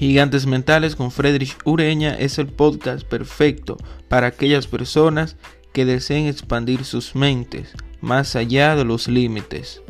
Gigantes Mentales con Friedrich Ureña es el podcast perfecto para aquellas personas que deseen expandir sus mentes más allá de los límites.